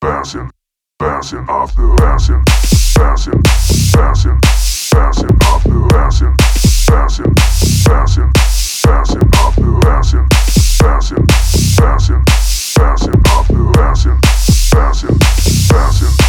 bouncing, bouncing off the bouncing, bouncing, bouncing, bouncing off the bouncing, bouncing, bouncing, bouncing off the bouncing, bouncing, bouncing, bouncing off the bouncing, bouncing, bouncing.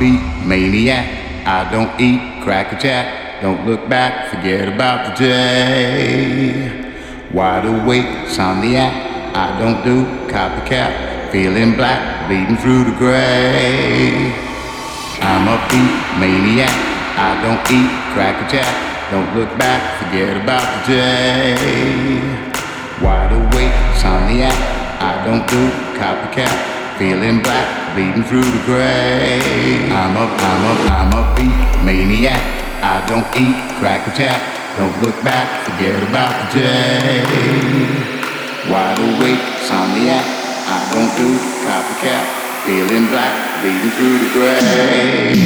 Maniac. I don't eat cracker jack. Don't look back, forget about the day. Wide awake, insomniac. I don't do copycat. Feeling black, bleeding through the gray. I'm a beat maniac. I don't eat cracker jack. Don't look back, forget about the day. Wide awake, insomniac. I don't do copycat. Feeling black, bleeding through the gray. I'm a, I'm a, I'm a beat maniac. I don't eat cracker jack. Don't look back, forget about the day. Wide awake, insomniac. I don't do copycat. Feeling black, bleeding through the gray.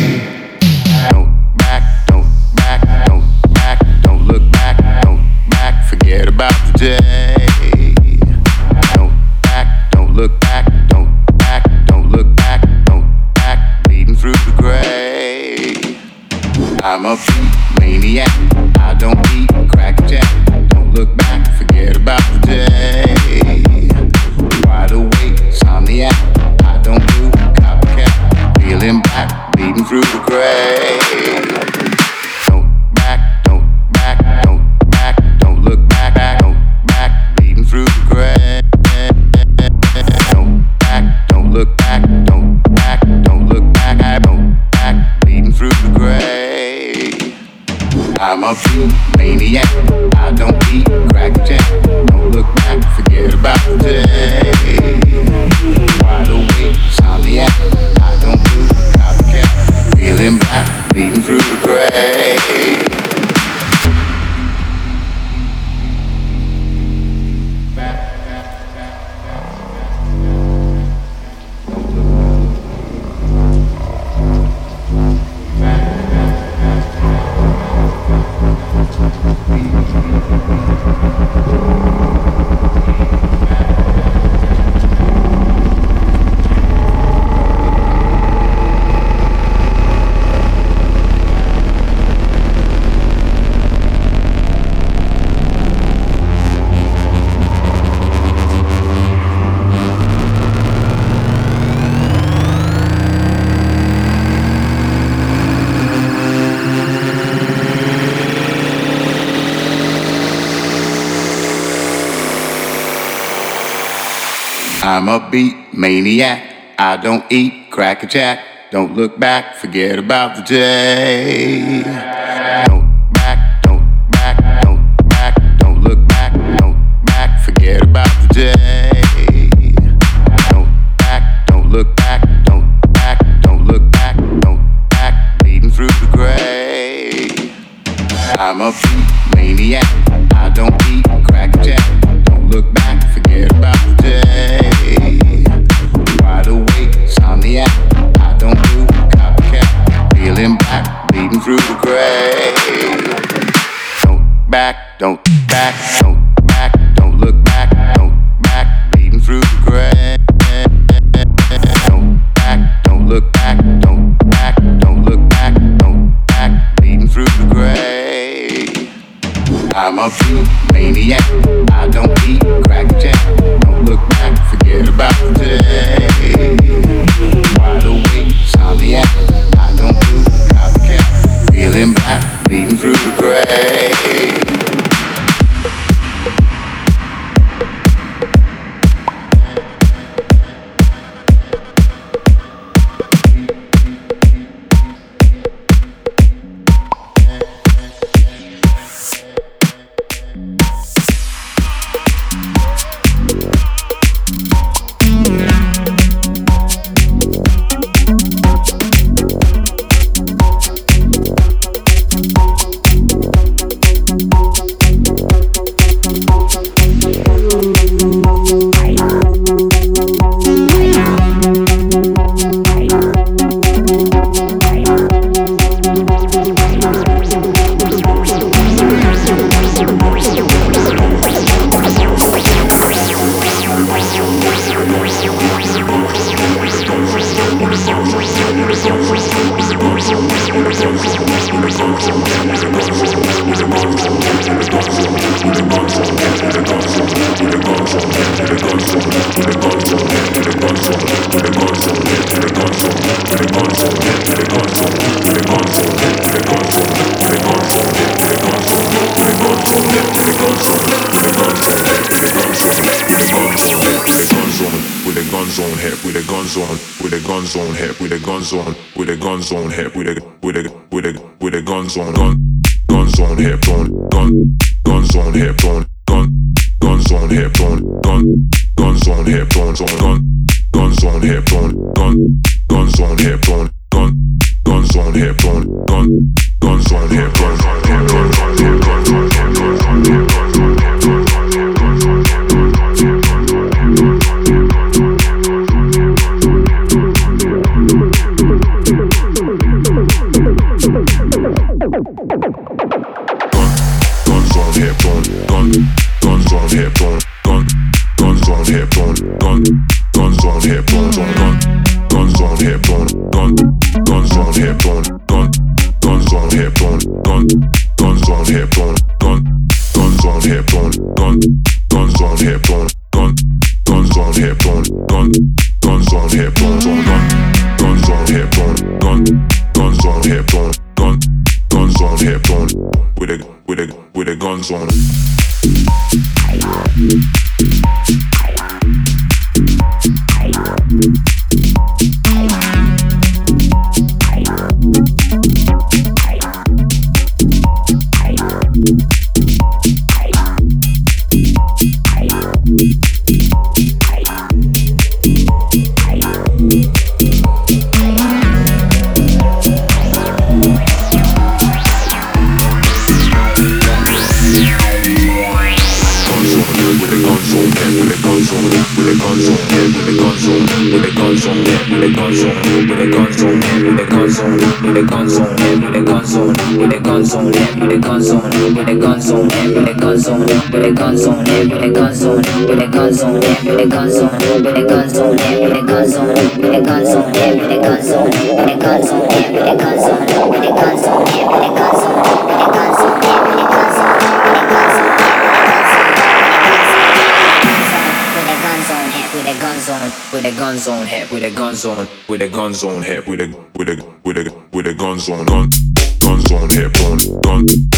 Don't back, don't back, don't back, don't look back, don't back, forget about the day. Don't back, don't look back, I'm a maniac. I'm a beat maniac. I don't eat crack jack. Don't look back, forget about the day. Wide awake, insomniac. maniac. I don't eat, crack a jack. Don't look back, forget about the day. through the grave. Don't back, don't back, don't guns on hip, with the guns on, with the guns on hip, with the with the with the with the guns on gun, guns on hip on. guns on, with guns on, with guns on, with guns on, with guns on, with guns on, with guns on, with guns on, with guns on, with guns on. With the gun zone hip, with the gun zone, with the gun zone hip, with the with the with the with the with on, gun, zone gun, guns on hip, on, gun.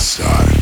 Side.